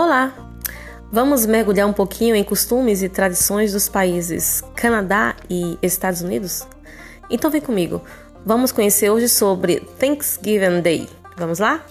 Olá! Vamos mergulhar um pouquinho em costumes e tradições dos países Canadá e Estados Unidos? Então vem comigo, vamos conhecer hoje sobre Thanksgiving Day. Vamos lá?